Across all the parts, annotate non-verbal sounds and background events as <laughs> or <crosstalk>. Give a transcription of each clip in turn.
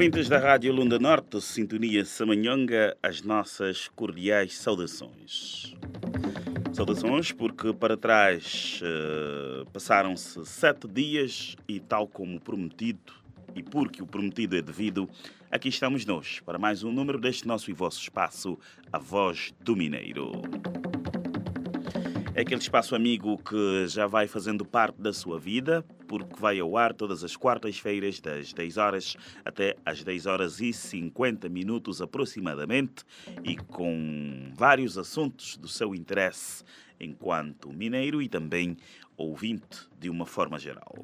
Ouvintes da Rádio Lunda Norte, Sintonia Samanhonga, as nossas cordiais saudações. Saudações porque para trás uh, passaram-se sete dias e tal como prometido, e porque o prometido é devido, aqui estamos nós para mais um número deste nosso e vosso espaço, A Voz do Mineiro. É aquele espaço amigo que já vai fazendo parte da sua vida, porque vai ao ar todas as quartas-feiras, das 10 horas até às 10 horas e 50 minutos aproximadamente, e com vários assuntos do seu interesse enquanto mineiro e também ouvinte de uma forma geral.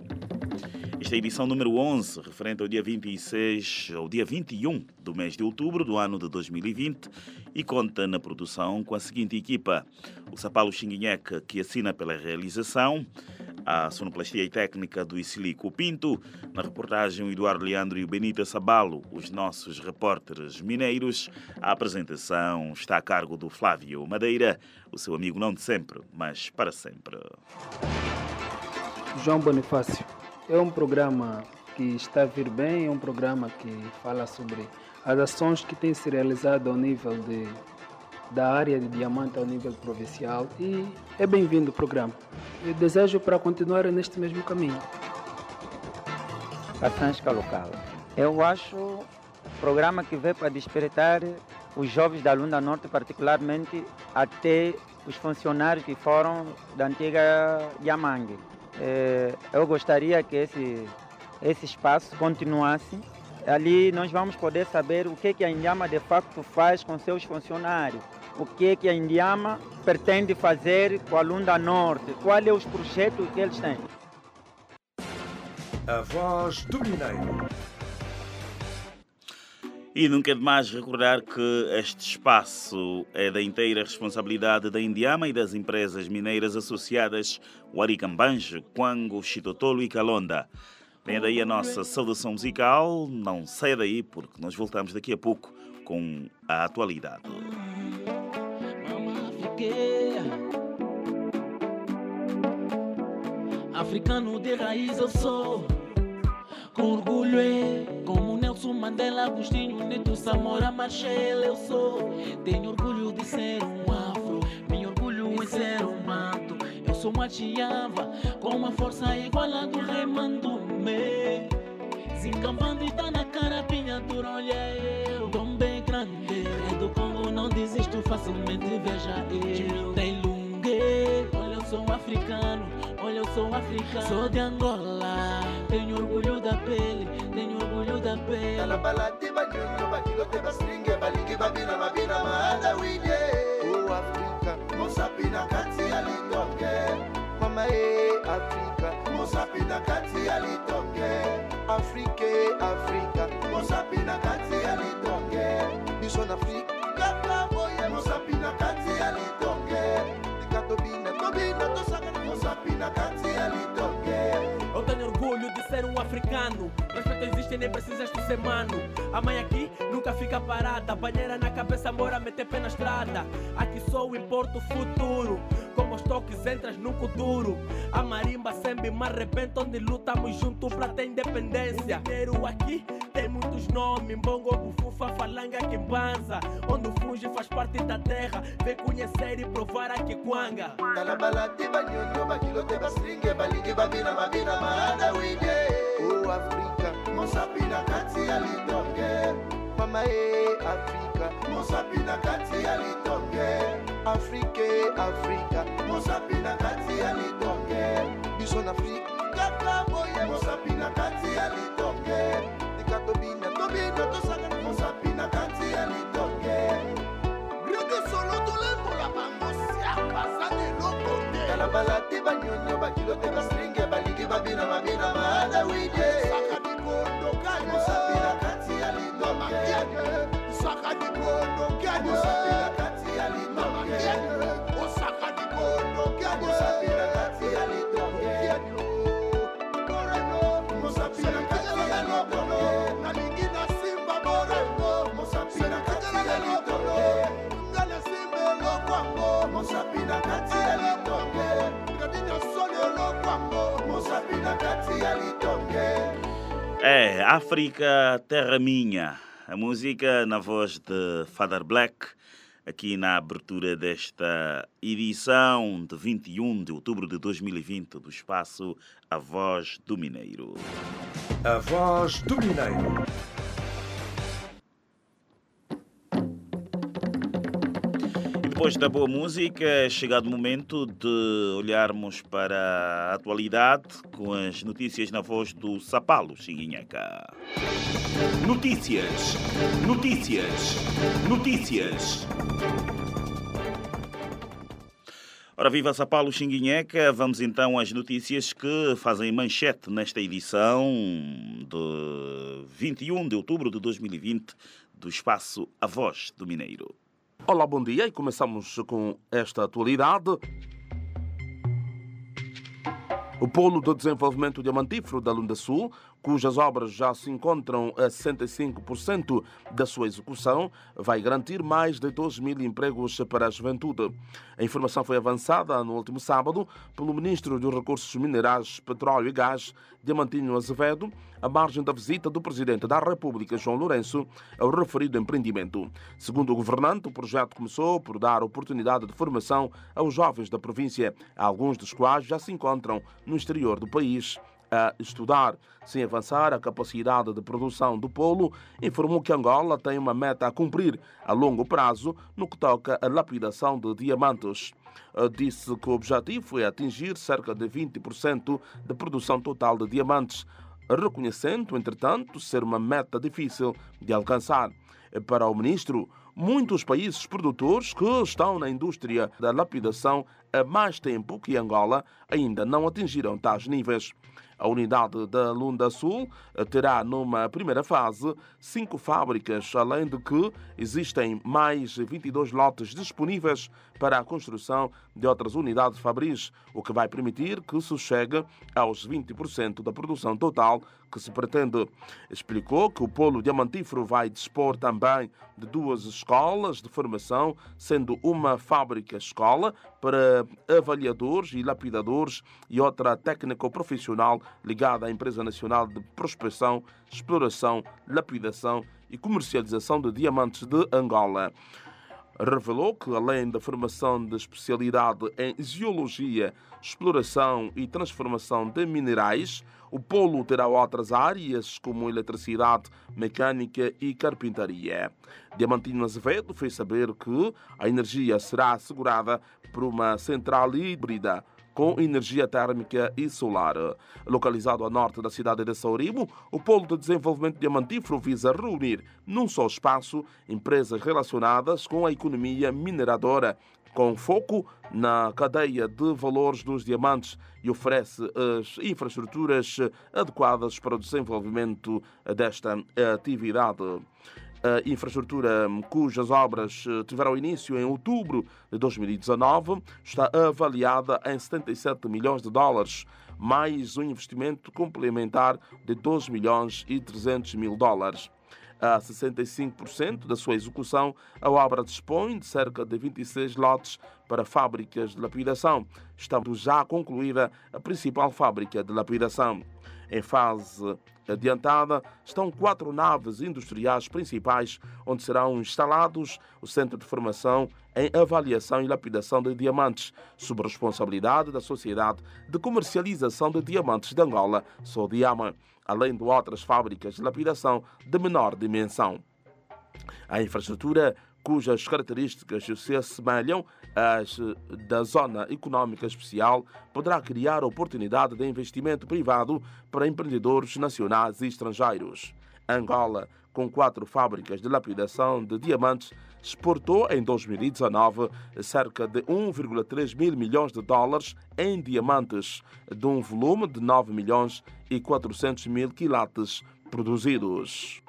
Esta é a edição número 11, referente ao dia 26, ao dia 21 do mês de outubro do ano de 2020 e conta na produção com a seguinte equipa: o Sapalo Xinguinheca, que assina pela realização, a sonoplastia e técnica do Isilico Pinto, na reportagem o Eduardo Leandro e o Benita Sabalo, os nossos repórteres mineiros. A apresentação está a cargo do Flávio Madeira, o seu amigo não de sempre, mas para sempre. João Bonifácio, é um programa que está a vir bem, é um programa que fala sobre as ações que têm se realizado ao nível de, da área de diamante ao nível provincial e é bem-vindo o programa. Eu desejo para continuar neste mesmo caminho. Caçansca local. Eu acho um programa que veio para despertar os jovens da Lunda Norte, particularmente até os funcionários que foram da antiga Yamangue. Eu gostaria que esse, esse espaço continuasse. Ali nós vamos poder saber o que, que a Indiama de facto faz com seus funcionários, o que, que a Indiama pretende fazer com a Lunda Norte, quais são os projetos que eles têm. A voz do Mineiro. E nunca é demais recordar que este espaço é da inteira responsabilidade da Indiama e das empresas mineiras associadas Waricambanjo, Quango, Chitotolo e Calonda. Vem daí a nossa saudação musical, não saia daí porque nós voltamos daqui a pouco com a atualidade. Africano de raiz eu sou, com orgulho é como Mandela, Agostinho Neto, Samora Machel eu sou. Tenho orgulho de ser um afro, meu orgulho é ser um mato. Eu sou uma chiava, com uma força igual a do rei Mandume. E tá na cara, pinhatura, olha eu. Dom bem grande, é do Congo, não desisto facilmente, veja eu. Tem lungue, sou africano, olha eu sou africano. Sou de Angola, tenho orgulho da pele, tenho orgulho da pele. Tala balati banyonyo bakilote basringe balingi babina mabina maada wije O Afrika Mosapina kati ya litonge Mama e Afrika Mosapina kati ya litonge Afrike Afrika Mosapina kati ya litonge Bison Afrika kaboye Mosapina kati ya litonge tobina tobina tosaka Mosapina kati ya litonge Eu tenho orgulho de ser um africano. Respeito existe, nem precisas de ser mano. A mãe aqui nunca fica parada. Banheira na cabeça, bora meter pé na estrada. Aqui só importa o futuro. Como os toques entras no duro. A marimba sempre me arrebenta. Onde lutamos junto pra ter independência. O dinheiro aqui tem muitos nomes. Bongo, bufufa, falanga, quimbanza. Onde funge faz parte da terra. Vem conhecer e provar aqui quanga. Tala balati banyonyo bakilote basringe balingi babina mabina mama dawide o afrika mosapi na kati ya litonge mama e afrika mosapi na kati ya litonge afrika e afrika mosapi na kati ya litonge biso na afrika kaka boye mosapi na kati ya litonge tika tobina tobina tosangana na balate banyonyo bakilo te basringe balingi babina mabina maada wide mosapi na kati ya lindokemosapi na kati ya lindokemosapi na kati ya lindokemosapi na kati ya lindoke nalingi na simba borango mosapi na kati ya lindoke ngana simba elokwango mosapi na kati ya lindoke É, África, Terra Minha. A música na voz de Father Black, aqui na abertura desta edição de 21 de outubro de 2020 do espaço A Voz do Mineiro. A voz do Mineiro. Depois da boa música, é chegado o momento de olharmos para a atualidade com as notícias na voz do Sapalo Xinguinheca. Notícias. Notícias. Notícias. Ora, viva Sapalo Xinguinheca, vamos então às notícias que fazem manchete nesta edição de 21 de outubro de 2020 do espaço A Voz do Mineiro. Olá, bom dia e começamos com esta atualidade. O Polo de Desenvolvimento Diamantífero da Lunda Sul, cujas obras já se encontram a 65% da sua execução, vai garantir mais de 2 mil empregos para a juventude. A informação foi avançada no último sábado pelo Ministro dos Recursos Minerais, Petróleo e Gás, Diamantino Azevedo, à margem da visita do Presidente da República, João Lourenço, ao referido empreendimento. Segundo o governante, o projeto começou por dar oportunidade de formação aos jovens da província, alguns dos quais já se encontram no exterior do país a estudar. Sem avançar a capacidade de produção do polo, informou que Angola tem uma meta a cumprir a longo prazo no que toca à lapidação de diamantes. Disse que o objetivo é atingir cerca de 20% da produção total de diamantes, reconhecendo, entretanto, ser uma meta difícil de alcançar. Para o ministro, muitos países produtores que estão na indústria da lapidação há mais tempo que Angola ainda não atingiram tais níveis. A unidade da Lunda Sul terá, numa primeira fase, cinco fábricas, além de que existem mais 22 lotes disponíveis para a construção de outras unidades fabris, o que vai permitir que se chegue aos 20% da produção total que se pretende. Explicou que o polo diamantífero vai dispor também de duas escolas de formação, sendo uma fábrica-escola para avaliadores e lapidadores e outra técnico-profissional ligada à Empresa Nacional de Prospecção, Exploração, Lapidação e Comercialização de Diamantes de Angola revelou que, além da formação de especialidade em geologia, exploração e transformação de minerais, o polo terá outras áreas como eletricidade, mecânica e carpintaria. Diamantino Azevedo fez saber que a energia será assegurada por uma central híbrida com energia térmica e solar. Localizado a norte da cidade de Saurimo, o Polo de Desenvolvimento Diamantífero visa reunir num só espaço empresas relacionadas com a economia mineradora, com foco na cadeia de valores dos diamantes e oferece as infraestruturas adequadas para o desenvolvimento desta atividade. Infraestrutura cujas obras tiveram início em outubro de 2019 está avaliada em 77 milhões de dólares, mais um investimento complementar de 12 milhões e 300 mil dólares. A 65% da sua execução, a obra dispõe de cerca de 26 lotes para fábricas de lapidação, estando já concluída a principal fábrica de lapidação. Em fase adiantada estão quatro naves industriais principais, onde serão instalados o Centro de Formação em Avaliação e Lapidação de Diamantes, sob responsabilidade da Sociedade de Comercialização de Diamantes de Angola, Sodiama, além de outras fábricas de lapidação de menor dimensão. A infraestrutura cujas características se assemelham às da Zona Econômica Especial, poderá criar oportunidade de investimento privado para empreendedores nacionais e estrangeiros. Angola com quatro fábricas de lapidação de diamantes, exportou em 2019 cerca de 1,3 mil milhões de dólares em diamantes, de um volume de 9 milhões e 400 mil quilates produzidos.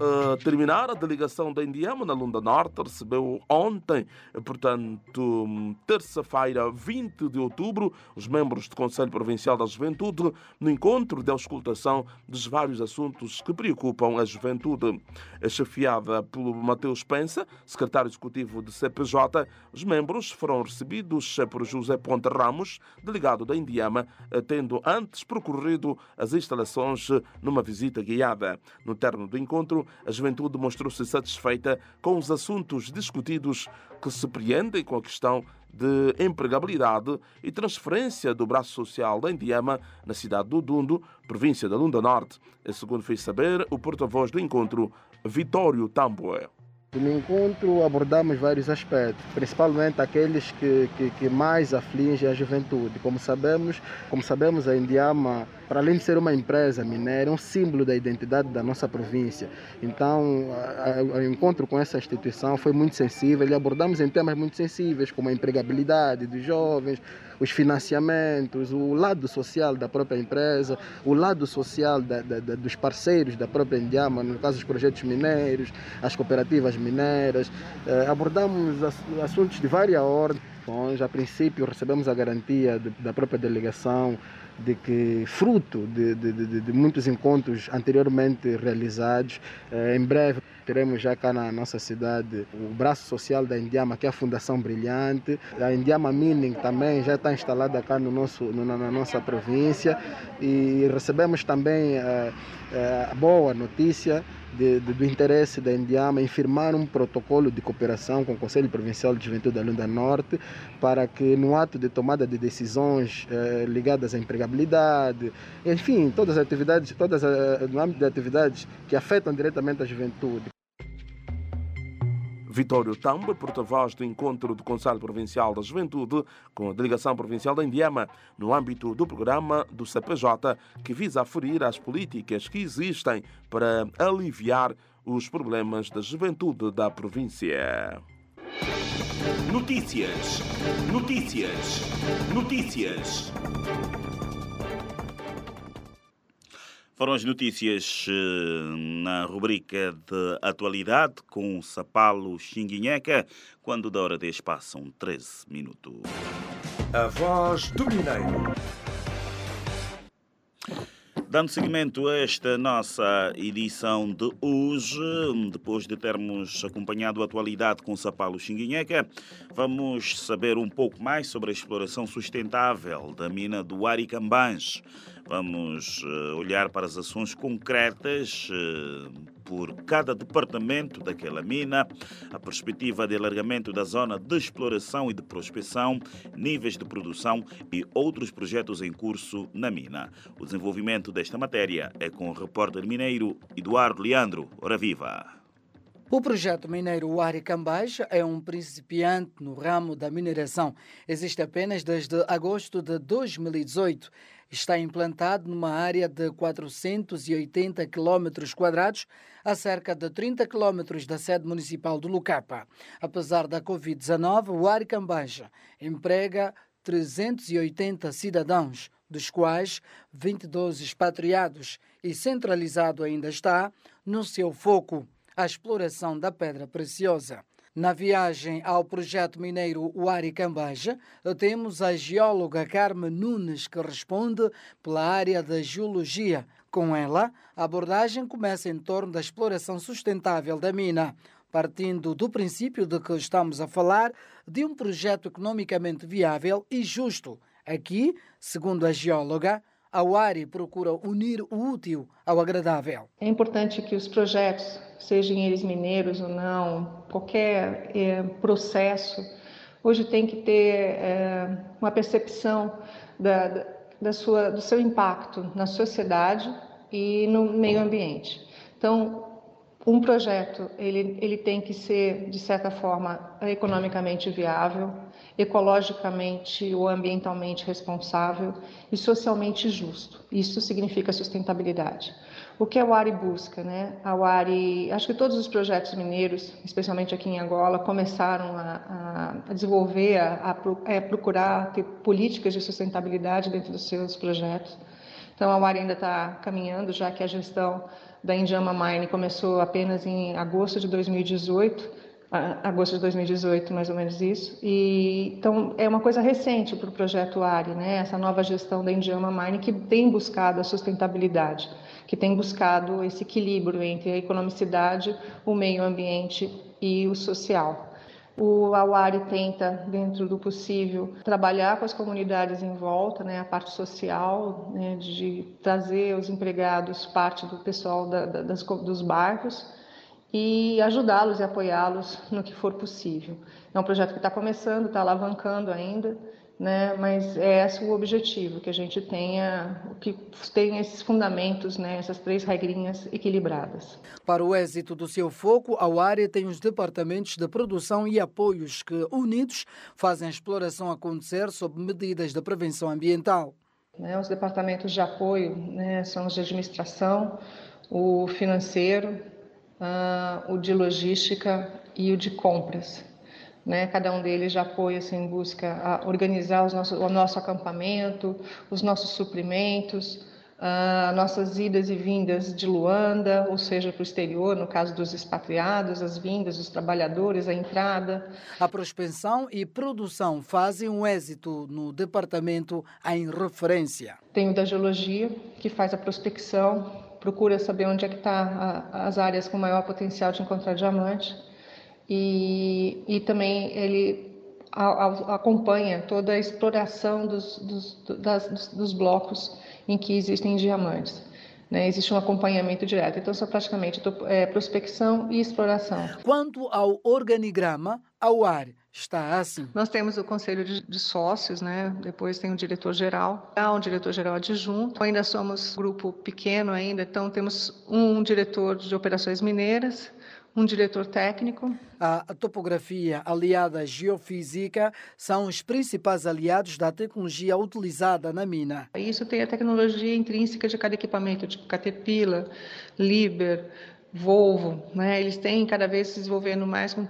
Uh, terminar, a delegação da Indiama na Lunda Norte recebeu ontem, portanto, terça-feira, 20 de outubro, os membros do Conselho Provincial da Juventude no encontro de auscultação dos vários assuntos que preocupam a juventude. Chefiada pelo Mateus Pensa, secretário executivo de CPJ, os membros foram recebidos por José Ponte Ramos, delegado da Indiama, tendo antes percorrido as instalações numa visita guiada. No termo do encontro, a juventude mostrou-se satisfeita com os assuntos discutidos que se preendem com a questão de empregabilidade e transferência do braço social da Indiama na cidade do Dundo, província da Lunda Norte, segundo fez saber o porta-voz do encontro, Vitório Tamboé. No encontro abordamos vários aspectos, principalmente aqueles que, que, que, mais afligem a juventude. Como sabemos, como sabemos, a Indiama, para além de ser uma empresa mineira, é um símbolo da identidade da nossa província. Então, o encontro com essa instituição foi muito sensível e abordamos em temas muito sensíveis, como a empregabilidade dos jovens, os financiamentos, o lado social da própria empresa, o lado social da, da, da, dos parceiros da própria Indiama, no caso dos projetos mineiros, as cooperativas mineiras. Eh, abordamos assuntos de várias ordens. A princípio, recebemos a garantia de, da própria delegação de que, fruto de, de, de, de muitos encontros anteriormente realizados, eh, em breve teremos já cá na nossa cidade o braço social da Indiama, que é a Fundação Brilhante. A Indiama Mining também já está instalada cá no nosso, no, na nossa província e recebemos também eh, eh, a boa notícia de, de, do interesse da Indiama em firmar um protocolo de cooperação com o Conselho Provincial de Juventude da Lunda Norte para que no ato de tomada de decisões eh, ligadas à empregabilidade, enfim, todas as atividades, todas as, no âmbito de atividades que afetam diretamente a juventude. Vitório Tamba, porta-voz do encontro do Conselho Provincial da Juventude com a Delegação Provincial da Indiama, no âmbito do programa do CPJ, que visa aferir as políticas que existem para aliviar os problemas da juventude da província. Notícias, notícias, notícias. Foram as notícias na rubrica de atualidade com Sapalo Xinguinheca, quando da hora 10 passam 13 minutos. A voz do Mineiro. Dando seguimento a esta nossa edição de hoje, depois de termos acompanhado a atualidade com Sapalo Xinguinheca, vamos saber um pouco mais sobre a exploração sustentável da mina do Aricambães. Vamos olhar para as ações concretas por cada departamento daquela mina, a perspectiva de alargamento da zona de exploração e de prospecção, níveis de produção e outros projetos em curso na mina. O desenvolvimento desta matéria é com o repórter mineiro Eduardo Leandro. Ora viva! O projeto mineiro Uari Cambaixa é um principiante no ramo da mineração. Existe apenas desde agosto de 2018 está implantado numa área de 480 km quadrados, a cerca de 30 km da sede municipal do Lucapa. Apesar da Covid-19, o Aricambanja emprega 380 cidadãos, dos quais 22 expatriados, e centralizado ainda está no seu foco a exploração da pedra preciosa. Na viagem ao projeto mineiro Uari Cambaja, temos a geóloga Carmen Nunes, que responde pela área da geologia. Com ela, a abordagem começa em torno da exploração sustentável da mina, partindo do princípio de que estamos a falar de um projeto economicamente viável e justo. Aqui, segundo a geóloga, a UARI procura unir o útil ao agradável. É importante que os projetos, sejam eles mineiros ou não, qualquer é, processo, hoje tem que ter é, uma percepção da, da sua, do seu impacto na sociedade e no meio ambiente. Então, um projeto ele, ele tem que ser, de certa forma, economicamente viável, ecologicamente ou ambientalmente responsável e socialmente justo. Isso significa sustentabilidade. O que a UARI busca? Né? A UARI, acho que todos os projetos mineiros, especialmente aqui em Angola, começaram a, a desenvolver, a, a, é, procurar ter políticas de sustentabilidade dentro dos seus projetos. Então, a UARI ainda está caminhando, já que a gestão da Indiama Mine começou apenas em agosto de 2018, agosto de 2018, mais ou menos isso. E, então, é uma coisa recente para o projeto ARI, né? essa nova gestão da Indiama Mine que tem buscado a sustentabilidade, que tem buscado esse equilíbrio entre a economicidade, o meio ambiente e o social. O Awari tenta, dentro do possível, trabalhar com as comunidades em volta, né, a parte social, né, de trazer os empregados, parte do pessoal da, da, das, dos barcos, e ajudá-los e apoiá-los no que for possível. É um projeto que está começando, está alavancando ainda, né? Mas é esse o objetivo, que a gente tenha, que tenha esses fundamentos, né? Essas três regrinhas equilibradas. Para o êxito do seu foco, a área tem os departamentos de produção e apoios que, unidos, fazem a exploração acontecer sob medidas de prevenção ambiental. Né? Os departamentos de apoio né? são os de administração, o financeiro, uh, o de logística e o de compras. Né? Cada um deles já apoia assim, em busca a organizar os nossos, o nosso acampamento, os nossos suprimentos, uh, nossas idas e vindas de Luanda, ou seja, para o exterior, no caso dos expatriados, as vindas dos trabalhadores, a entrada. A prospecção e produção fazem um êxito no departamento em referência. Tem o da geologia, que faz a prospecção, procura saber onde é que está as áreas com maior potencial de encontrar diamante e, e também ele a, a, acompanha toda a exploração dos, dos, das, dos blocos em que existem diamantes. Né? Existe um acompanhamento direto. Então, são praticamente é, prospecção e exploração. Quanto ao organigrama, ao ar está assim. Nós temos o conselho de, de sócios, né? Depois tem o diretor geral, há um diretor geral adjunto. Ainda somos grupo pequeno ainda, então temos um diretor de operações mineiras, um diretor técnico. A topografia aliada à geofísica são os principais aliados da tecnologia utilizada na mina. Isso tem a tecnologia intrínseca de cada equipamento, tipo Caterpillar, Liber, Volvo. Né? Eles têm cada vez se desenvolvendo mais com,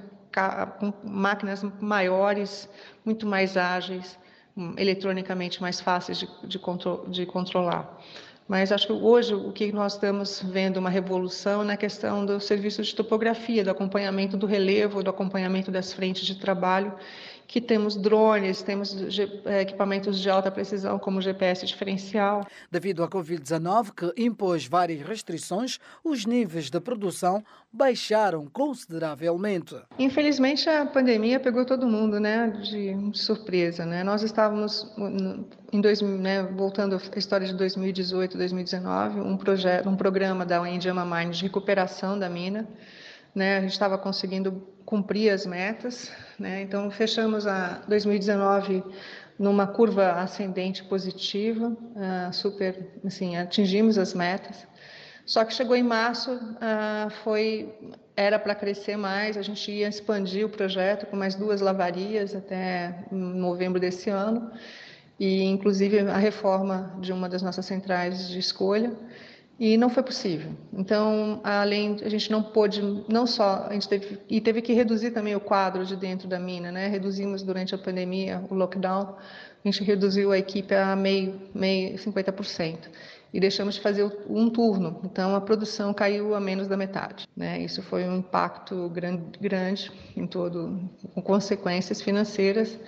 com máquinas maiores, muito mais ágeis, hum, eletronicamente mais fáceis de, de, contro de controlar. Mas acho que hoje o que nós estamos vendo uma revolução na questão do serviço de topografia, do acompanhamento do relevo, do acompanhamento das frentes de trabalho que temos drones, temos é, equipamentos de alta precisão, como GPS diferencial. Devido à Covid-19, que impôs várias restrições, os níveis de produção baixaram consideravelmente. Infelizmente, a pandemia pegou todo mundo né, de surpresa. Né? Nós estávamos, em dois, né, voltando à história de 2018, 2019, um, projeto, um programa da Indiama Mine de recuperação da mina. Né? A gente estava conseguindo cumprir as metas. Né? Então, fechamos a 2019 numa curva ascendente positiva, uh, super, assim, atingimos as metas. Só que chegou em março, uh, foi era para crescer mais, a gente ia expandir o projeto com mais duas lavarias até novembro desse ano, e inclusive a reforma de uma das nossas centrais de escolha e não foi possível. Então, além a gente não pôde, não só a gente teve e teve que reduzir também o quadro de dentro da mina, né? Reduzimos durante a pandemia o lockdown, a gente reduziu a equipe a meio, meio 50% e deixamos de fazer um turno. Então a produção caiu a menos da metade. Né? Isso foi um impacto grande, grande em todo, com consequências financeiras,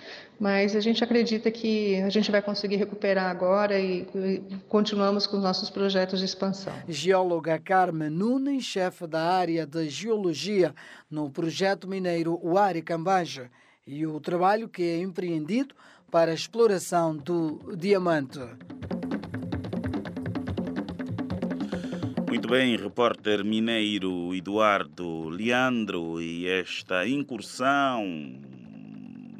mas a gente acredita que a gente vai conseguir recuperar agora e, e continuamos com os nossos projetos de expansão. Geóloga Carmen Nunes, chefe da área de geologia no projeto mineiro Uari Cambaja, e o trabalho que é empreendido para a exploração do diamante. Muito bem, repórter mineiro Eduardo Leandro, e esta incursão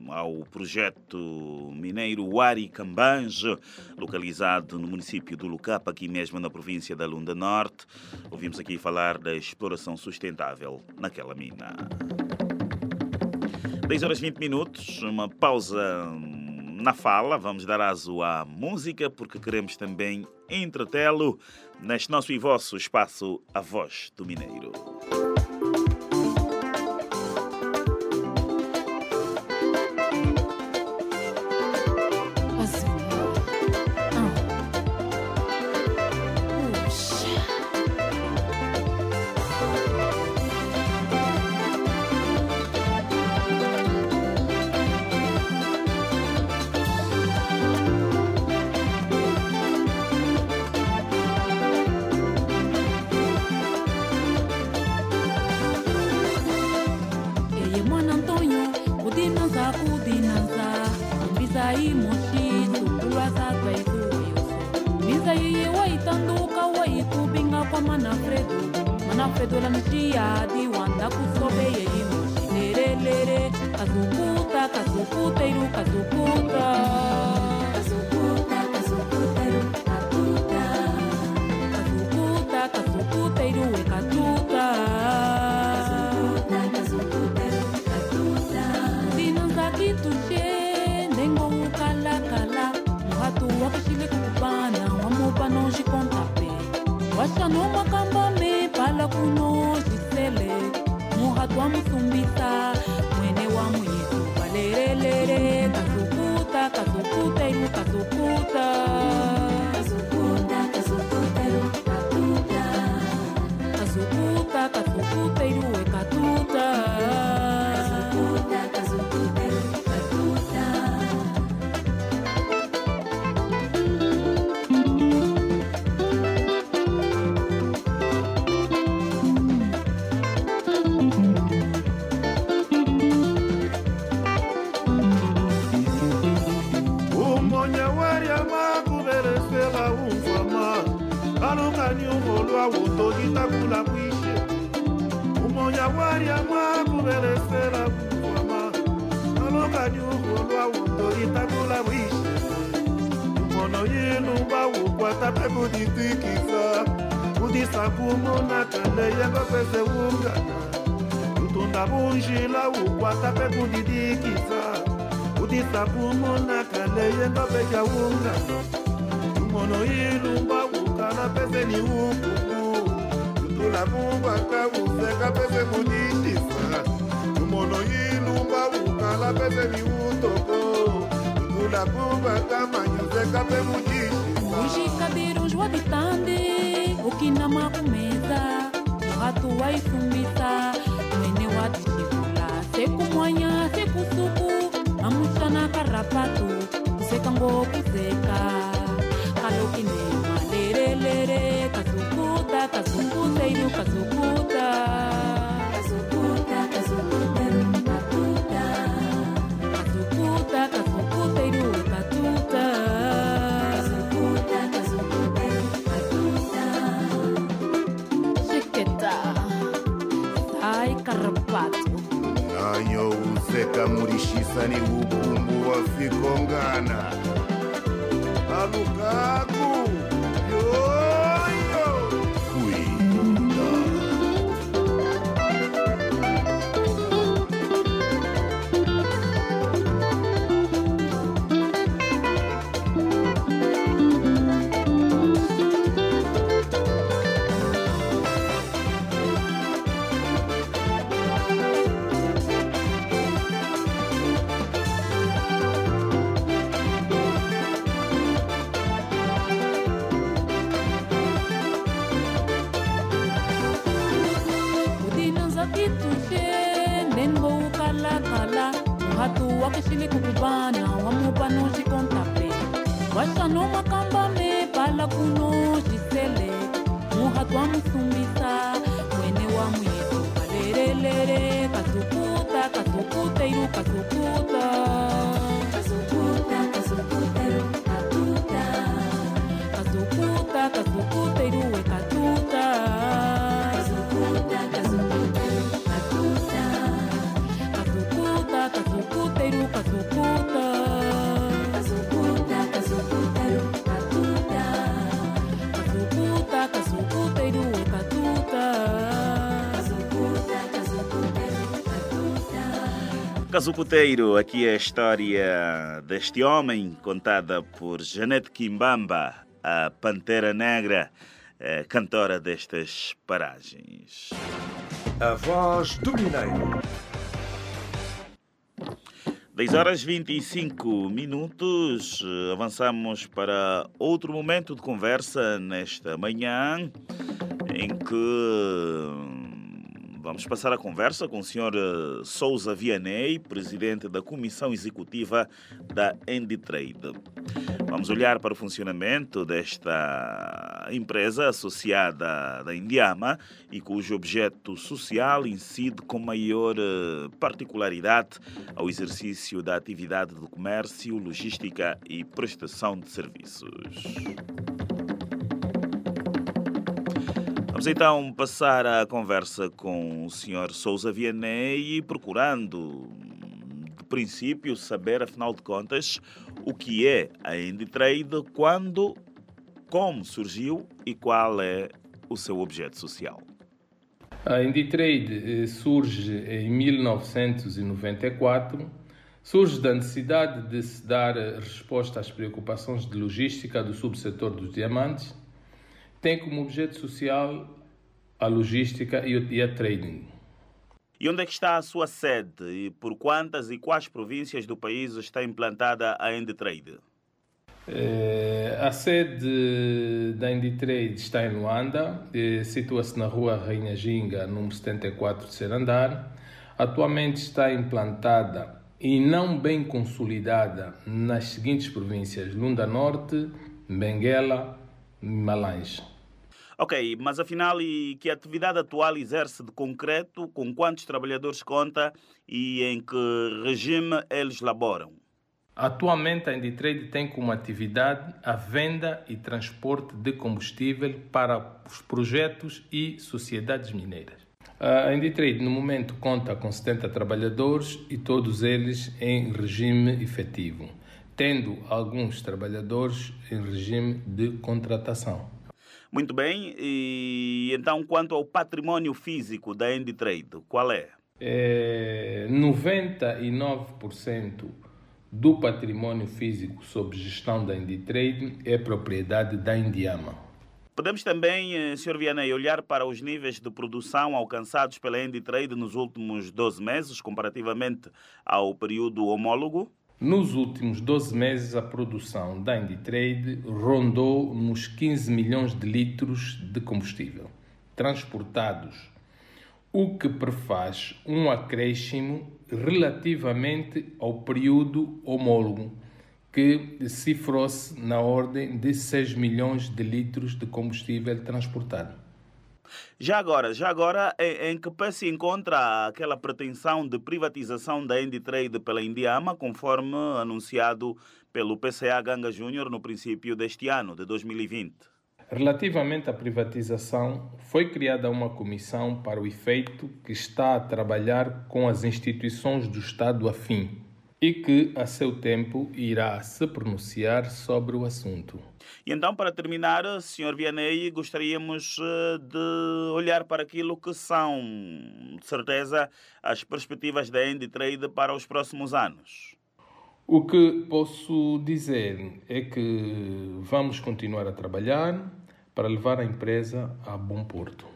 ao projeto mineiro Wari Cambange, localizado no município do Lucapa, aqui mesmo na província da Lunda Norte. Ouvimos aqui falar da exploração sustentável naquela mina. 10 horas 20 minutos, uma pausa na fala. Vamos dar aso à música, porque queremos também entretê-lo neste nosso e vosso espaço A Voz do Mineiro. fedora no dia de Wanda Kusobe e Imoshi Lere Lere Kazukuta, Kazukuta, Iru Kazukuta Kazukuta, Kazukuta, Iru Katuta Kazukuta, Kazukuta, Iru Katuta Kazukuta, Kazukuta, Iru Katuta Sinos aqui tu che, nengo ukala kala Muhatu wakishile kukubana, wamupa non shikontape Washa no maka como zumbitar. takula kuishe umonya waria mwakuvelesela kukwama. Nolokanyuhu lwawundo itakula kuishe tumono yinu vawukwata pekuditikisa kudisa kumonakale yekokwesewungana tutunda bunjila wukwata pekudidikisa kudisa kumonakale yengopekya wungana tumono yinu vawukala peseni wukuma kula mubaka ufeka pese kudidisa lumono yilumba sekusuku karapatu Kaseinu Kazukuta. Kazukuta, Kazukuta, Patuta. Kazukuta, Kazukuta, Patuta. Kazukuta, Kazukuta, Patuta. Casucoteiro, aqui é a história deste homem contada por Janete Kimbamba, a Pantera Negra, cantora destas paragens. A voz do Mineiro. 10 horas 25 minutos. Avançamos para outro momento de conversa nesta manhã, em que Vamos passar a conversa com o Sr. Eh, Souza Vianney, presidente da Comissão Executiva da Enditrade. Vamos olhar para o funcionamento desta empresa associada da Indiama e cujo objeto social incide com maior eh, particularidade ao exercício da atividade de comércio, logística e prestação de serviços. Vamos então passar a conversa com o Sr. Souza Vianney, procurando, de princípio, saber, afinal de contas, o que é a IndyTrade, quando, como surgiu e qual é o seu objeto social. A IndyTrade eh, surge em 1994 surge da necessidade de se dar resposta às preocupações de logística do subsetor dos diamantes tem como objeto social a logística e a trading. E onde é que está a sua sede? E por quantas e quais províncias do país está implantada a Enditrade? É, a sede da Enditrade está em Luanda, situa-se na rua Rainha Ginga, número 74, terceiro andar. Atualmente está implantada e não bem consolidada nas seguintes províncias: Lunda Norte, Benguela e Malange. Ok, mas afinal, e que atividade atual exerce de concreto, com quantos trabalhadores conta e em que regime eles laboram? Atualmente, a Inditrade tem como atividade a venda e transporte de combustível para os projetos e sociedades mineiras. A Inditrade, no momento, conta com 70 trabalhadores e todos eles em regime efetivo, tendo alguns trabalhadores em regime de contratação. Muito bem, e então quanto ao património físico da Enditrade, qual é? é 99% do património físico sob gestão da Enditrade é propriedade da Indiama. Podemos também, eh, Sr. Vianney, olhar para os níveis de produção alcançados pela Enditrade nos últimos 12 meses, comparativamente ao período homólogo? Nos últimos 12 meses, a produção da Inditrade rondou nos 15 milhões de litros de combustível transportados, o que prefaz um acréscimo relativamente ao período homólogo, que cifrou-se na ordem de 6 milhões de litros de combustível transportado. Já agora, já agora, em, em que pé se encontra aquela pretensão de privatização da Enditrade pela Indiama, conforme anunciado pelo PCA Ganga Júnior no princípio deste ano, de 2020? Relativamente à privatização, foi criada uma comissão para o efeito que está a trabalhar com as instituições do Estado afim e que, a seu tempo, irá se pronunciar sobre o assunto. E então, para terminar, Sr. Vianney, gostaríamos eh, de olhar para aquilo que são, de certeza, as perspectivas da Enditrade para os próximos anos. O que posso dizer é que vamos continuar a trabalhar para levar a empresa a bom porto.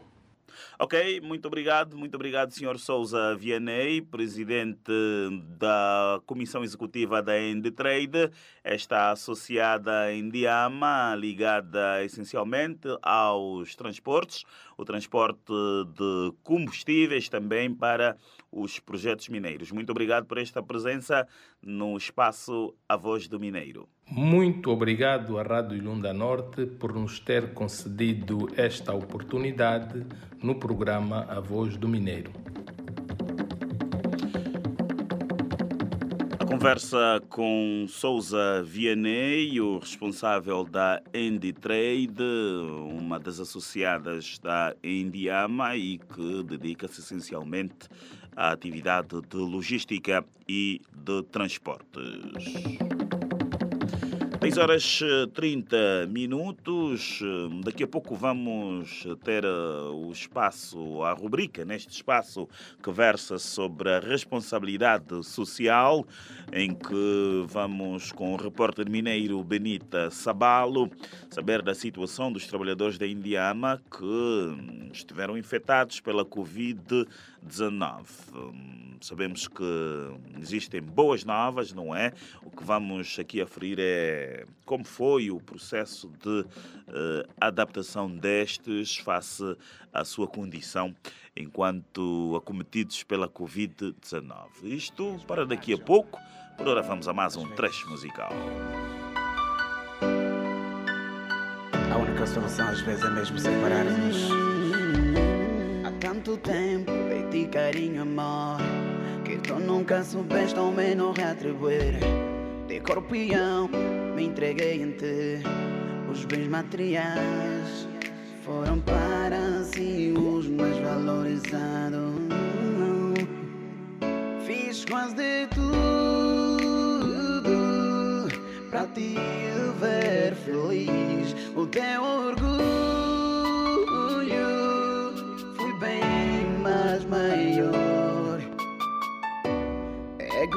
Ok, muito obrigado, muito obrigado, Sr. Souza Vianney, presidente da Comissão Executiva da Endetrade, está associada à Indiama, ligada essencialmente aos transportes, o transporte de combustíveis também para os projetos mineiros. Muito obrigado por esta presença no espaço A Voz do Mineiro. Muito obrigado à Rádio Lunda Norte por nos ter concedido esta oportunidade no programa A Voz do Mineiro. A conversa com Souza Vianney, o responsável da Endy Trade, uma das associadas da Indiama e que dedica-se essencialmente à atividade de logística e de transportes. 10 horas 30 eh, minutos. Eh, daqui a pouco vamos ter eh, o espaço, a rubrica neste espaço que versa sobre a responsabilidade social, em que vamos com o repórter mineiro Benita Sabalo saber da situação dos trabalhadores da Indiama que estiveram infectados pela Covid-19. Sabemos que existem boas novas, não é? O que vamos aqui aferir é como foi o processo de uh, adaptação destes face à sua condição enquanto acometidos pela Covid-19. Isto para daqui a pouco. Por ora vamos a mais um trecho musical. A única solução às vezes é mesmo separar-nos. Carinho, amor. Que tu nunca soubeste ao menos retribuir De alma me entreguei em ti. Os bens materiais foram para si os mais valorizados. Fiz quase de tudo para te ver feliz. O teu orgulho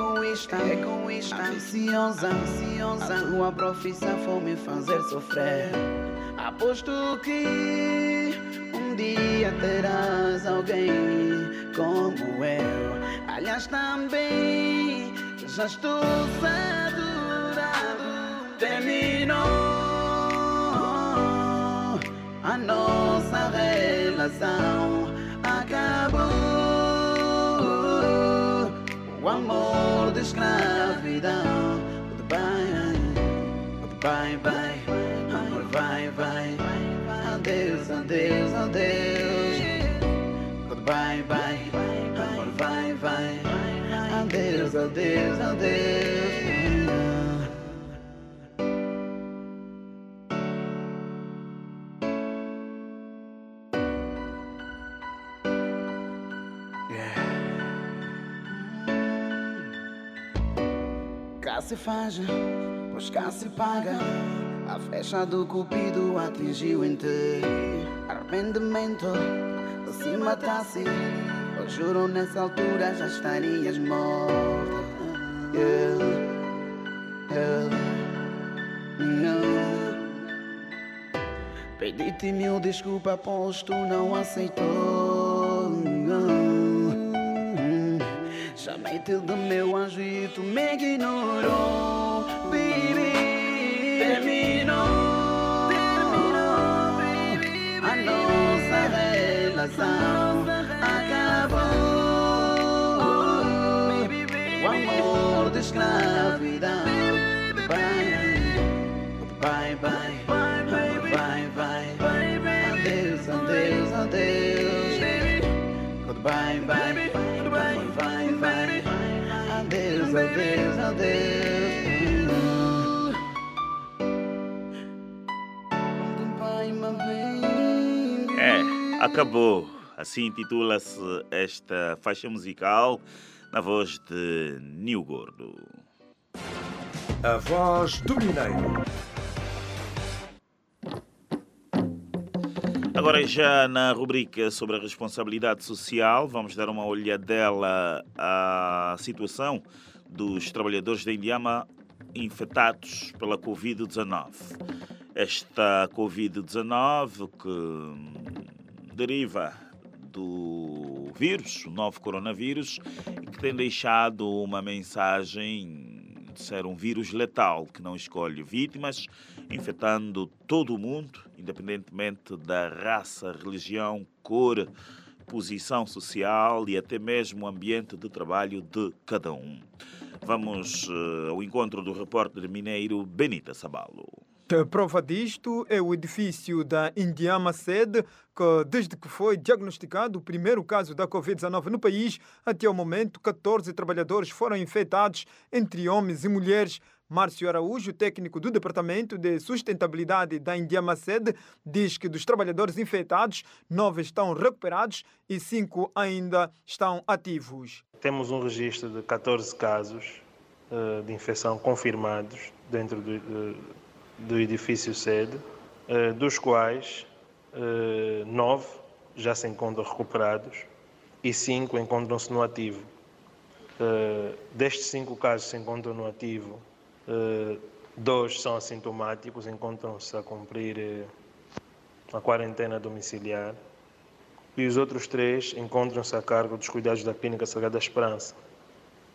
Egoísta, egoísta, ansiosa, ansiosa. A tua profissão foi me fazer sofrer. Aposto que um dia terás alguém como eu. Aliás, também já estou saturado. Terminou a nossa relação. Amor de escravidão. Goodbye, goodbye, bye, amor, vai, vai. Adeus, adeus, adeus. Goodbye, bye, amor, vai, vai. Adeus, adeus, adeus. Faz, pois cá se paga. A flecha do cupido atingiu em ti. Arrependimento, se matasse, eu juro nessa altura já estarias morto. Yeah, yeah, yeah. Pedi-te mil desculpa, pois tu não aceitou. De meu anjo e tu me ignorou, baby. Terminou, terminou. A nossa relação acabou. O amor de É, acabou. Assim intitula-se esta faixa musical na voz de Nil Gordo. A voz do Mineiro. Agora, já na rubrica sobre a responsabilidade social, vamos dar uma olhadela à situação dos trabalhadores da Indiama infectados pela Covid-19. Esta Covid-19 que deriva do vírus, o novo coronavírus, que tem deixado uma mensagem de ser um vírus letal que não escolhe vítimas, infectando todo o mundo, independentemente da raça, religião, cor, posição social e até mesmo o ambiente de trabalho de cada um. Vamos uh, ao encontro do repórter mineiro Benita Sabalo. A prova disto é o edifício da Indiama Sede, que desde que foi diagnosticado o primeiro caso da Covid-19 no país, até o momento 14 trabalhadores foram infectados, entre homens e mulheres. Márcio Araújo, técnico do Departamento de Sustentabilidade da Indiama Sede, diz que dos trabalhadores infectados, nove estão recuperados e cinco ainda estão ativos. Temos um registro de 14 casos uh, de infecção confirmados dentro do, do, do edifício sede, uh, dos quais nove já se encontram recuperados e cinco encontram-se no ativo. destes cinco casos se encontram no ativo, dois são assintomáticos, encontram-se a cumprir a quarentena domiciliar e os outros três encontram-se a cargo dos cuidados da Clínica Sagrada Esperança.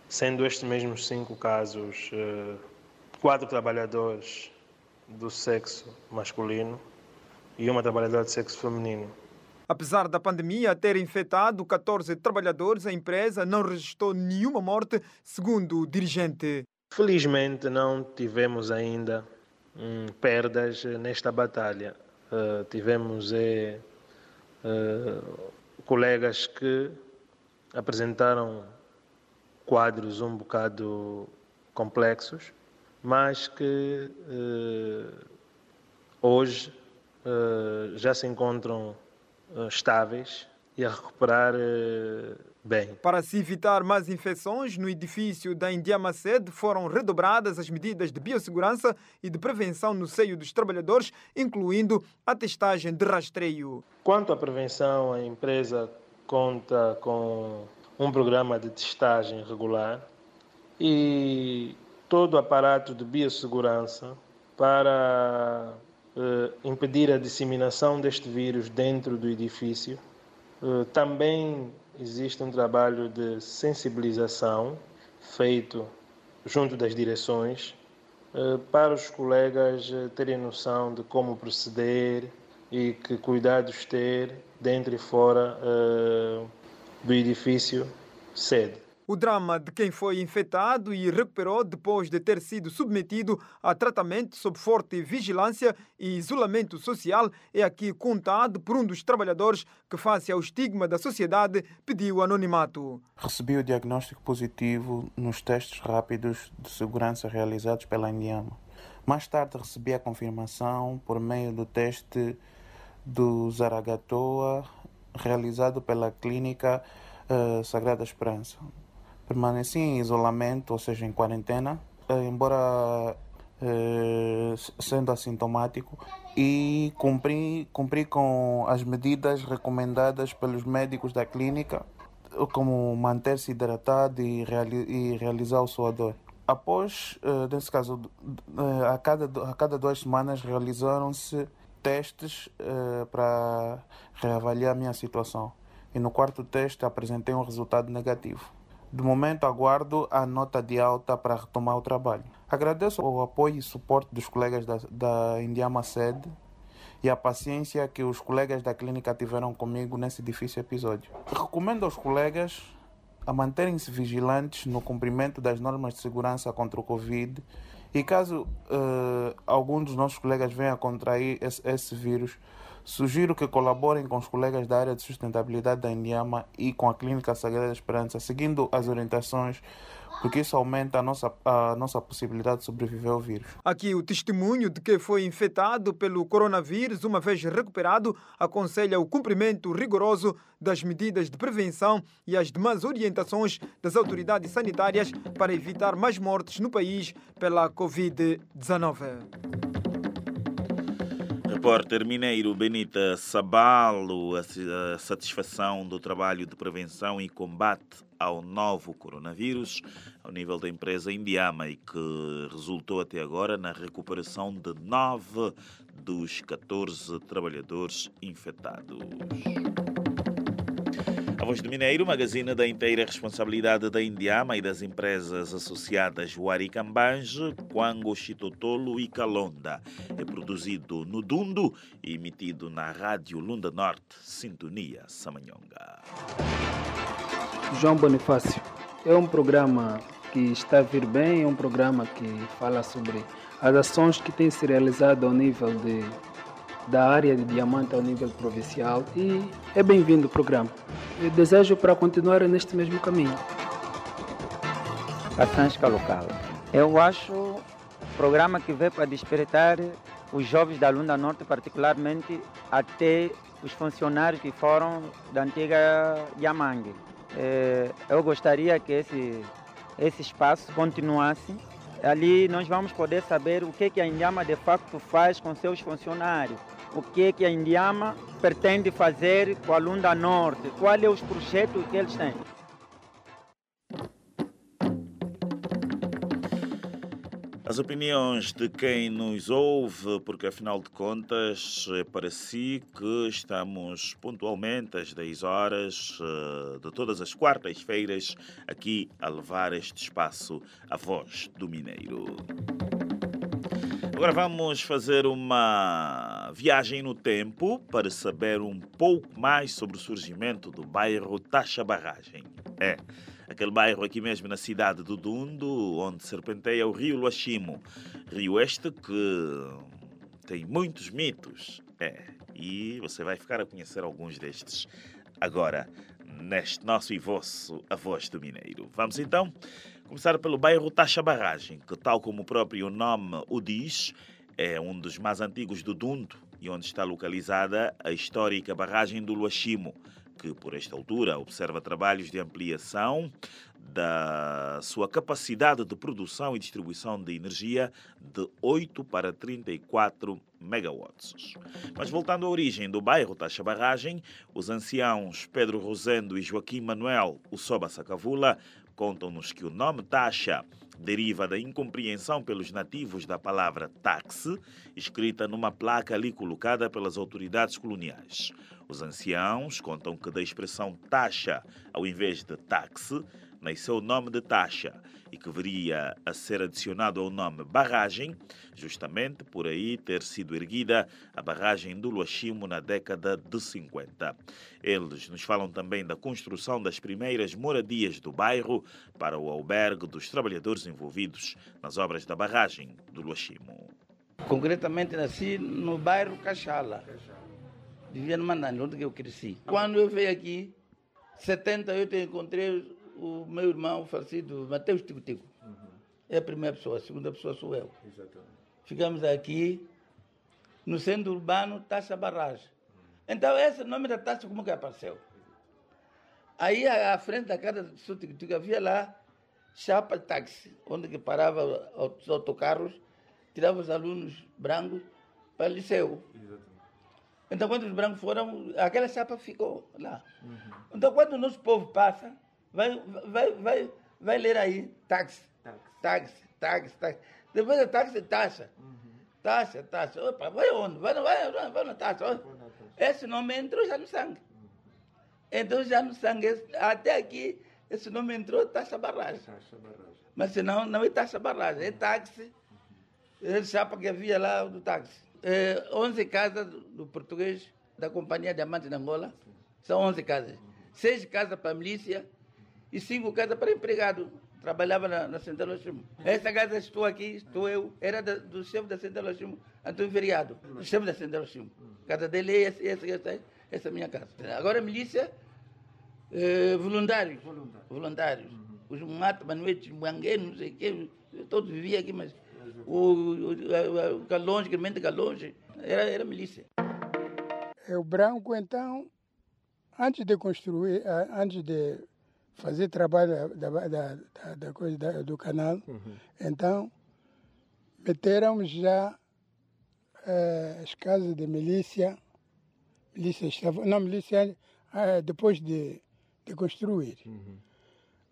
Sendo estes mesmos cinco casos, eh, quatro trabalhadores do sexo masculino e uma trabalhadora de sexo feminino. Apesar da pandemia ter infectado 14 trabalhadores, a empresa não registrou nenhuma morte, segundo o dirigente. Felizmente não tivemos ainda hum, perdas nesta batalha. Uh, tivemos uh, colegas que apresentaram quadros um bocado complexos, mas que uh, hoje já se encontram estáveis e a recuperar bem. Para se evitar mais infecções, no edifício da Indiama Sede foram redobradas as medidas de biossegurança e de prevenção no seio dos trabalhadores, incluindo a testagem de rastreio. Quanto à prevenção, a empresa conta com um programa de testagem regular e todo o aparato de biossegurança para eh, impedir a disseminação deste vírus dentro do edifício. Eh, também existe um trabalho de sensibilização feito junto das direções eh, para os colegas terem noção de como proceder e que cuidados ter dentro e fora do edifício sede. O drama de quem foi infectado e recuperou depois de ter sido submetido a tratamento sob forte vigilância e isolamento social é aqui contado por um dos trabalhadores que, face ao estigma da sociedade, pediu anonimato. Recebi o diagnóstico positivo nos testes rápidos de segurança realizados pela Indiama. Mais tarde recebi a confirmação por meio do teste do Zaragatoa realizado pela clínica uh, Sagrada Esperança. Permaneci em isolamento, ou seja, em quarentena, uh, embora uh, sendo assintomático, e cumpri, cumpri com as medidas recomendadas pelos médicos da clínica, como manter-se hidratado e, reali e realizar o suador. Após, nesse caso, a cada, a cada duas semanas realizaram-se testes uh, para reavaliar a minha situação. E no quarto teste apresentei um resultado negativo. De momento aguardo a nota de alta para retomar o trabalho. Agradeço o apoio e suporte dos colegas da, da Indiama Sede e a paciência que os colegas da clínica tiveram comigo nesse difícil episódio. Recomendo aos colegas a manterem-se vigilantes no cumprimento das normas de segurança contra o Covid e caso uh, algum dos nossos colegas venha a contrair esse, esse, vírus, sugiro que colaborem com os colegas da área de sustentabilidade da Indiama e com a Clínica Sagrada Esperança, seguindo as orientações porque isso aumenta a nossa, a nossa possibilidade de sobreviver ao vírus. Aqui o testemunho de que foi infectado pelo coronavírus, uma vez recuperado, aconselha o cumprimento rigoroso das medidas de prevenção e as demais orientações das autoridades sanitárias para evitar mais mortes no país pela Covid-19. Repórter mineiro Benita Sabalo, a satisfação do trabalho de prevenção e combate ao novo coronavírus ao nível da empresa Indiama e que resultou até agora na recuperação de nove dos 14 trabalhadores infectados. A Voz do Mineiro, magazine da inteira responsabilidade da Indiama e das empresas associadas Huaricambange, Quango, Chitotolo e Calonda. É produzido no Dundo e emitido na Rádio Lunda Norte, Sintonia Samanhonga. João Bonifácio, é um programa que está a vir bem, é um programa que fala sobre as ações que têm se realizado ao nível de da área de diamante ao nível provincial e é bem-vindo o programa. Eu desejo para continuar neste mesmo caminho. A Francisca Local. Eu acho um programa que veio para despertar os jovens da Lunda Norte, particularmente até os funcionários que foram da antiga Yamangue. É, eu gostaria que esse esse espaço continuasse, ali nós vamos poder saber o que, que a Indiama de facto faz com seus funcionários, o que, que a Indiama pretende fazer com a Lunda Norte, quais são os projetos que eles têm. As opiniões de quem nos ouve, porque afinal de contas é para si que estamos pontualmente às 10 horas eh, de todas as quartas-feiras aqui a levar este espaço à voz do Mineiro. Agora vamos fazer uma viagem no tempo para saber um pouco mais sobre o surgimento do bairro Taxa Barragem. É, aquele bairro aqui mesmo na cidade do Dundo, onde serpenteia o rio Luachimo. Rio este que tem muitos mitos. É, e você vai ficar a conhecer alguns destes agora, neste nosso e vosso A Voz do Mineiro. Vamos então começar pelo bairro Taxa Barragem, que, tal como o próprio nome o diz, é um dos mais antigos do Dundo e onde está localizada a histórica barragem do Luachimo, que por esta altura observa trabalhos de ampliação da sua capacidade de produção e distribuição de energia de 8 para 34 megawatts. Mas voltando à origem do bairro Taxa Barragem, os anciãos Pedro Rosendo e Joaquim Manuel Usoba Sacavula contam-nos que o nome taxa deriva da incompreensão pelos nativos da palavra táxi, escrita numa placa ali colocada pelas autoridades coloniais. Os anciãos contam que da expressão taxa ao invés de táxi, nasceu o nome de taxa e que viria a ser adicionado ao nome barragem, justamente por aí ter sido erguida a barragem do Luachimo na década de 50. Eles nos falam também da construção das primeiras moradias do bairro para o albergue dos trabalhadores envolvidos nas obras da barragem do Luachimo. Concretamente nasci no bairro Cachala. Vivia no Manani, onde eu cresci. Quando eu veio aqui, 78 eu encontrei o meu irmão falecido, Mateus Tico Tico. Uhum. É a primeira pessoa, a segunda pessoa sou eu. Exatamente. Ficamos aqui no centro urbano Taxa Barragem. Uhum. Então, esse nome da taxa como que apareceu? Aí, à frente da casa do Tico Tico, havia lá chapa táxi, onde que parava os autocarros, tirava os alunos brancos para o liceu. Exatamente. Então, quando os brancos foram, aquela chapa ficou lá. Uhum. Então, quando o nosso povo passa, vai, vai, vai, vai ler aí táxi, táxi, táxi, táxi. Depois é táxi, taxa. Taxa, taxa. Opa, vai onde? Vai, vai, vai, vai na taxa. Esse nome entrou já no sangue. Entrou já no sangue. Até aqui, esse nome entrou taxa barragem. Mas senão, não é taxa barragem, é táxi. É chapa que havia lá do táxi. É, 11 casas do português, da Companhia Diamante de Angola. São 11 casas. Seis casas para a milícia e cinco casas para empregado. Trabalhava na, na Central Oximo. Essa casa estou aqui, estou eu, era da, do chefe da Central Oximo, Antônio Feriado, o chefe da Central Oximo. Casa dele é essa, essa, essa, essa é a minha casa. Agora milícia, eh, voluntários. Voluntários. Os mato, manuetes, mangueiros, não sei o quê, todos viviam aqui, mas o, o, o, o Calonge, Clemente Calonge, era, era milícia. É o branco, então, antes de construir, eh, antes de fazer trabalho da, da, da, da coisa do canal. Uhum. Então, meteram já eh, as casas de milícia. Milícia estava, não, milícia eh, depois de, de construir. Uhum.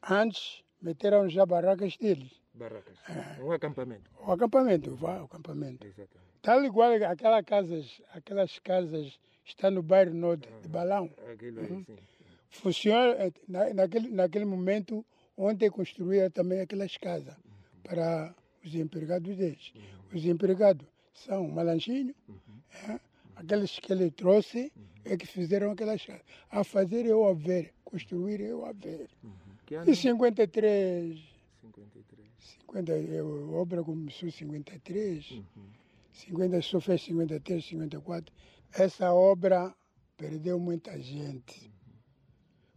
Antes, meteram já barracas deles. Barracas. Um acampamento. O acampamento, vá, o acampamento. Exatamente. Tal igual aquelas casas, aquelas casas está no bairro norte de Balão. Aquilo aí, Uhum. sim. Funciona eh, na, naquele, naquele momento onde construíram também aquelas casas para os empregados deles. Os empregados são Malanchinho, é, aqueles que ele trouxe é que fizeram aquelas casas. A fazer eu a ver, construir eu a ver. Ano? Em 53, 53. 50, eh, a obra começou em 53, 50, só fez 53, 54. Essa obra perdeu muita gente.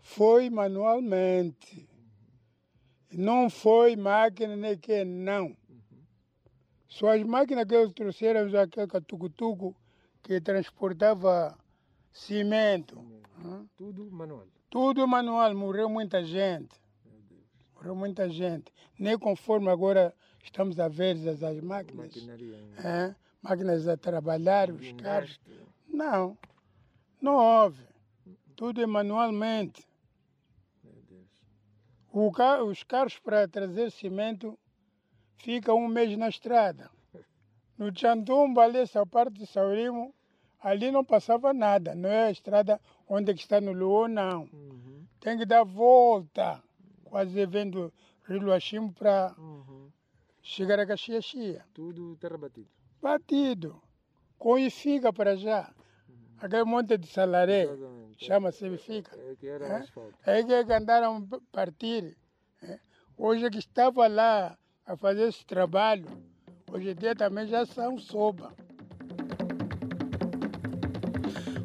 Foi manualmente. Não foi máquina nem que não. Só as máquinas que eles trouxeram, aquele tucutuco que transportava cimento. Tudo manual. Tudo manual, morreu muita gente. morreu muita gente. Nem conforme agora estamos a ver as, as máquinas. É, máquinas a trabalhar, os carros. Não, não houve. Tudo é manualmente. Os carros para trazer cimento ficam um mês na estrada. No Tchandumba, ali, essa parte de Saurimo, ali não passava nada. Não é a estrada onde que está no Luô, não. Tem que dar volta, quase vendo Rio Luachimo para chegar a Caxias. Tudo terra batida. Batido. Com Ifica para já. Aquele monte de salaré, chama-se Ifica. É que era É? asfalto. É que que andaram a partir. é. Hoje que estava lá a fazer esse trabalho, hoje em dia também já são soba.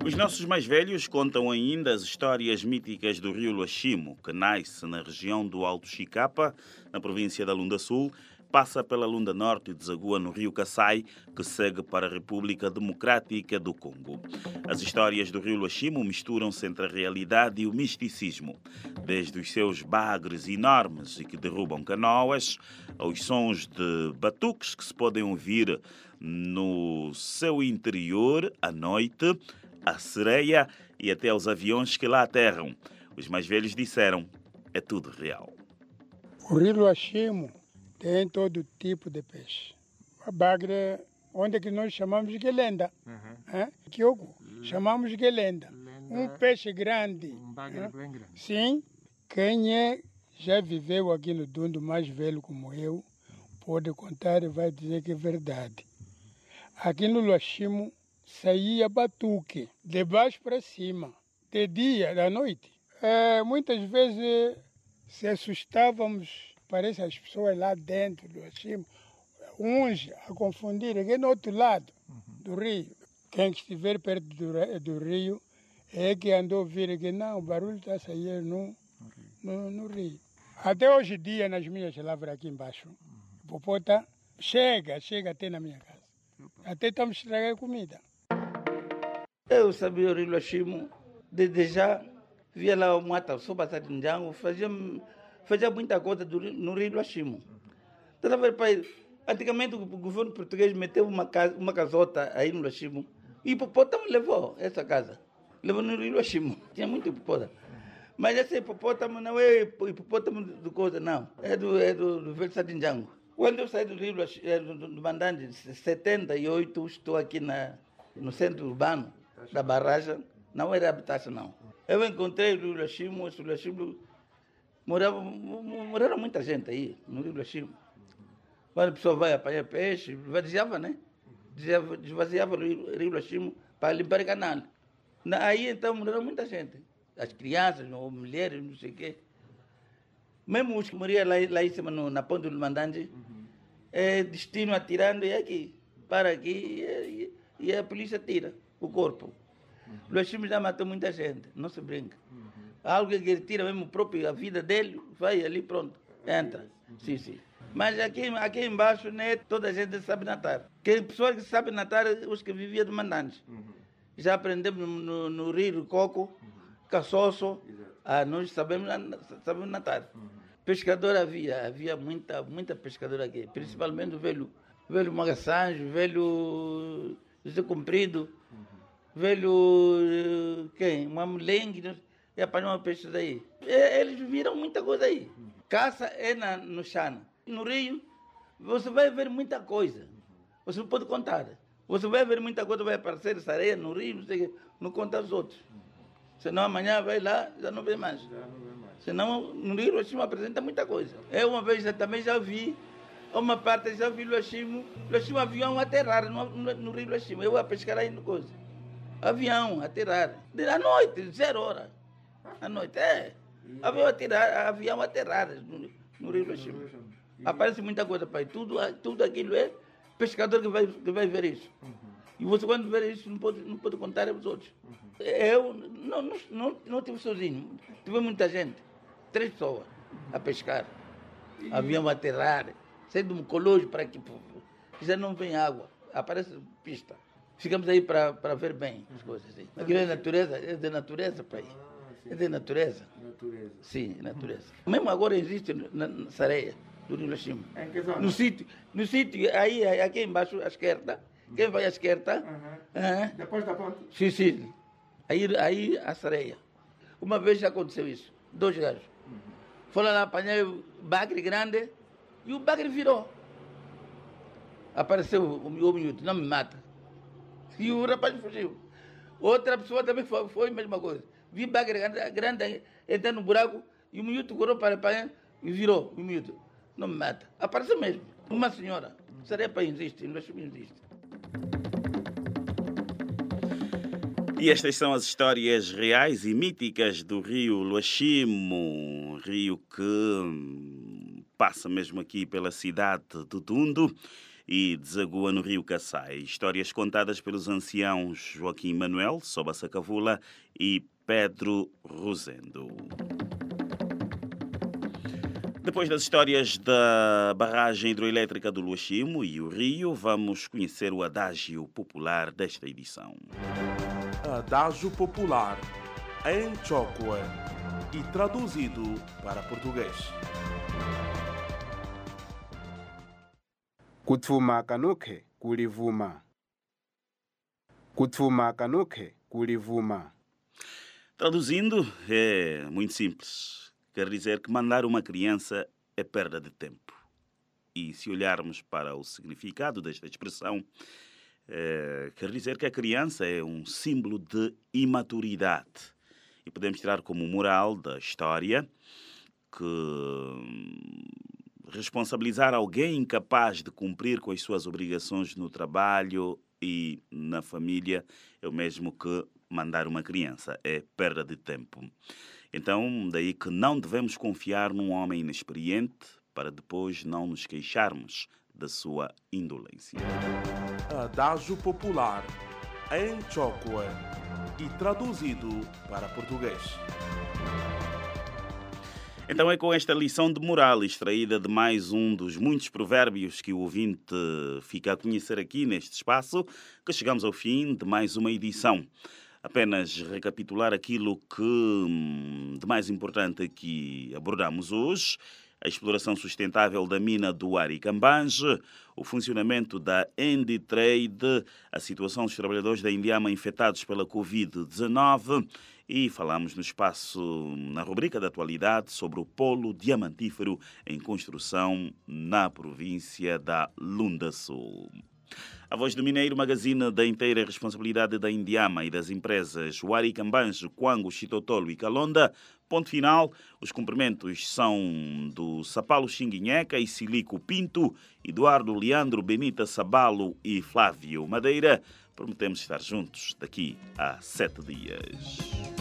Os nossos mais velhos contam ainda as histórias míticas do rio Luachimo, que nasce na região do Alto Chicapa, na província da Lunda Sul, passa pela Lunda Norte e desagua no rio Kassai, que segue para a República Democrática do Congo. As histórias do rio Luachimo misturam-se entre a realidade e o misticismo, desde os seus bagres enormes e que derrubam canoas, aos sons de batuques que se podem ouvir no seu interior à noite, a sereia e até aos aviões que lá aterram. Os mais velhos disseram: é tudo real. O rio Luachimo tem todo tipo de peixe. A bagre, onde que nós chamamos de lenda. É? Kyogo, chamamos de lenda. Um peixe grande. Um bagre bem grande. Sim. Quem é, já viveu aqui no Dundo, mais velho como eu, pode contar e vai dizer que é verdade. Aqui no Luachimo saía batuque, de baixo para cima, de dia, da noite. É, muitas vezes se assustávamos, parece as pessoas lá dentro do Luachimo, uns a confundir, aqui no outro lado do rio. Quem estiver perto do, do rio é que andou a ouvir que não, o barulho está a sair no, no, no rio. Até hoje em dia, nas minhas lavras aqui embaixo, o popota chega, chega até na minha casa. Até estamos estragando comida. Eu sabia o Rio Luachimo, desde já via lá o Mata, passar de Njango, fazia, fazia muita coisa do, Rio- no Rio Luachimo. Toda vez, pai, antigamente o governo português meteu uma, casa, uma casota aí no Luachimo e o hipopótamo levou essa casa. Levou no Rio Luachimo. <laughs> Tinha muito hipopótamo. Mas esse hipopótamo não é hipopótamo do coisa, não. É do, é do, do Velho Sadinjango. Quando eu saí do Rio eh, do, do do Mandante, em 78, estou aqui na, no centro urbano da barragem. Não era habitação, não. Eu encontrei o Rio Luachimo, esse Luachimo morava, mo- mo- moraram muita gente aí, no Rio Luachimo. Quando a pessoa vai apanhar peixe, esvaziava, né? Esvaziava- Esvaziava o Rio Luachimo para limpar o canal. Na- Aí então moraram muita gente. As crianças, ou mulheres, não sei o quê. Mesmo os que morriam lá, lá em cima, no, na ponta do Mandante, é destino atirando e aqui. Para aqui e, e a polícia tira o corpo. O Luachimo já matou muita gente, não se brinca. Algo que ele tira mesmo próprio a vida dele, vai ali pronto, entra. Sim, sim. Mas aqui, aqui embaixo, né, toda a gente sabe nadar. Quem pessoas que sabem nadar, os que viviam do Mandante. Já aprendemos no, no, Rio Coco, Caçoço, ah, nós sabemos, sabemos nadar. Pescador havia, havia muita, muita pescadora aqui, principalmente o velho, velho Magasanjo, velho José Comprido, velho eh, quem? Mamulengue, e apanhou peixes aí. E- Eles viram muita coisa aí. Caça é na, no Chana. No Rio, você vai ver muita coisa. Você não pode contar. Você vai ver muita coisa, vai aparecer essa areia no Rio, não sei o quê. Não conta aos outros. Senão amanhã vai lá, já não vê mais. Senão no Rio Luachimo apresenta muita coisa. Eu uma vez já, também já vi, uma parte já vi Luachimo, Luachimo avião aterrar no, no, no Rio. Eu a pescar aí no coisa. Avião aterrar. De- À noite, zero hora. À noite, é. Avião a aterrar, avião a aterrar no, no Rio Luachimo. Aparece muita coisa, pai. Tudo, tudo aquilo é pescador que vai, que vai ver isso. E você quando ver isso não pode, não pode contar aos outros. Eu não, não, não, não tive sozinho, tive muita gente, três pessoas a pescar. Avião a aterrar, saindo um colégio para que já não vem água, aparece pista. Ficamos aí para ver bem as coisas. Assim. Aquilo é natureza, é de natureza, pai. É de natureza. natureza. Sim, natureza. Mesmo agora existe na, na Sareia, do Rio Lachimo. Em que zona? No sítio, no sítio, aí, aqui embaixo, à esquerda. Quem vai à esquerda? Aham. Depois da ponte? Sim, sim. Aí, aí a Sareia. Uma vez já aconteceu isso. Dois gajos. Foram lá apanhar o bagre grande e o bagre virou. Apareceu o, o miúdo, não me mata. E o rapaz fugiu. Outra pessoa também foi, foi a mesma coisa. Vi bagre grande, grande entrando no buraco e o miúdo correu para apanhar e virou o miúdo. Não me mata. Apareceu mesmo. Uma senhora. Para existe, não existe. E estas são as histórias reais e míticas do rio Luachimo, rio que passa mesmo aqui pela cidade de Tundo e desagua no rio Kassai. Histórias contadas pelos anciãos Joaquim Manuel, Soba Sacavula e Pedro Rosendo. Depois das histórias da barragem hidroelétrica do Luachimo e o rio, vamos conhecer o adágio popular desta edição. Adágio Popular, em Chokwe e traduzido para português. Kutfuma kanuke kulivuma. Kutfuma kanuke kulivuma. Traduzindo, é muito simples. Quer dizer que mandar uma criança é perda de tempo. E se olharmos para o significado desta expressão, é, quer dizer que a criança é um símbolo de imaturidade. E podemos tirar como moral da história que hum, responsabilizar alguém incapaz de cumprir com as suas obrigações no trabalho e na família é o mesmo que mandar uma criança, é perda de tempo. Então, daí que não devemos confiar num homem inexperiente para depois não nos queixarmos da sua indolência. Adágio Popular, em Chokwe e traduzido para português. Então é com esta lição de moral extraída de mais um dos muitos provérbios que o ouvinte fica a conhecer aqui neste espaço que chegamos ao fim de mais uma edição. Apenas recapitular aquilo que hum, de mais importante que abordamos hoje a exploração sustentável da mina do Aricambange, o funcionamento da Andy Trade, a situação dos trabalhadores da Indiama infectados pela Covid-19 e falamos no espaço, na rubrica da atualidade, sobre o polo diamantífero em construção na província da Lunda Sul. A Voz do Mineiro, magazine da inteira responsabilidade da Indiama e das empresas Wari Cambanjo, Quango, Chitotolo e Calonda. Ponto final, os cumprimentos são do Sapalo Xinguinheca e Silico Pinto, Eduardo Leandro Benita Sabalo e Flávio Madeira. Prometemos estar juntos daqui a sete dias.